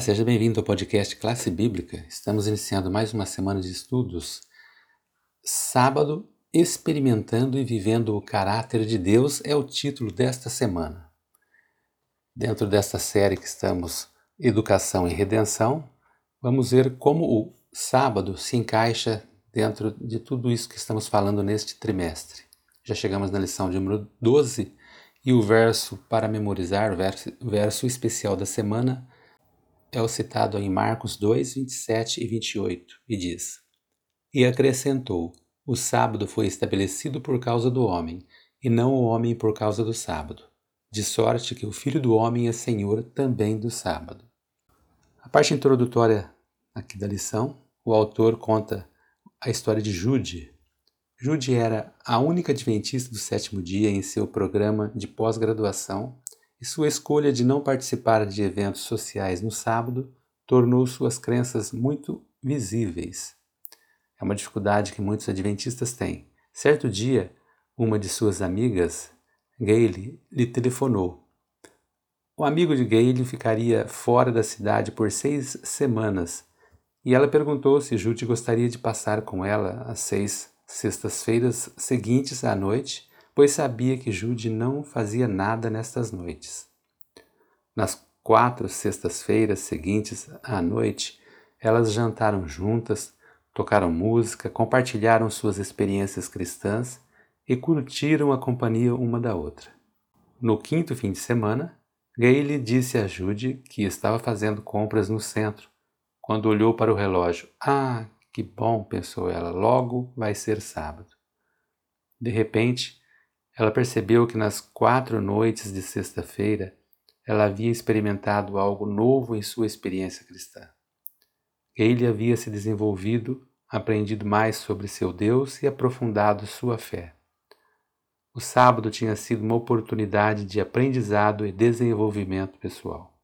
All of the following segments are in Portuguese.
Seja bem-vindo ao podcast Classe Bíblica. Estamos iniciando mais uma semana de estudos. Sábado, experimentando e vivendo o caráter de Deus é o título desta semana. Dentro desta série que estamos Educação e Redenção, vamos ver como o sábado se encaixa dentro de tudo isso que estamos falando neste trimestre. Já chegamos na lição de número 12 e o verso para memorizar, o verso, verso especial da semana, é o citado em Marcos 2, 27 e 28, e diz: E acrescentou: O sábado foi estabelecido por causa do homem, e não o homem por causa do sábado, de sorte que o Filho do Homem é Senhor também do sábado. A parte introdutória aqui da lição, o autor conta a história de Jude. Jude era a única adventista do sétimo dia em seu programa de pós-graduação e sua escolha de não participar de eventos sociais no sábado tornou suas crenças muito visíveis. É uma dificuldade que muitos adventistas têm. Certo dia, uma de suas amigas, Gayle, lhe telefonou. O amigo de Gayle ficaria fora da cidade por seis semanas e ela perguntou se Jude gostaria de passar com ela as seis sextas-feiras seguintes à noite pois sabia que Jude não fazia nada nestas noites. Nas quatro sextas-feiras seguintes à noite, elas jantaram juntas, tocaram música, compartilharam suas experiências cristãs e curtiram a companhia uma da outra. No quinto fim de semana, Gayle disse a Jude que estava fazendo compras no centro, quando olhou para o relógio. Ah, que bom, pensou ela, logo vai ser sábado. De repente, ela percebeu que nas quatro noites de sexta-feira ela havia experimentado algo novo em sua experiência cristã. Ele havia se desenvolvido, aprendido mais sobre seu Deus e aprofundado sua fé. O sábado tinha sido uma oportunidade de aprendizado e desenvolvimento pessoal.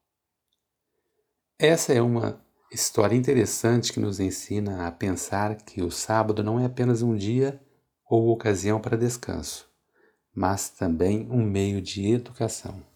Essa é uma história interessante que nos ensina a pensar que o sábado não é apenas um dia ou ocasião para descanso mas também um meio de educação.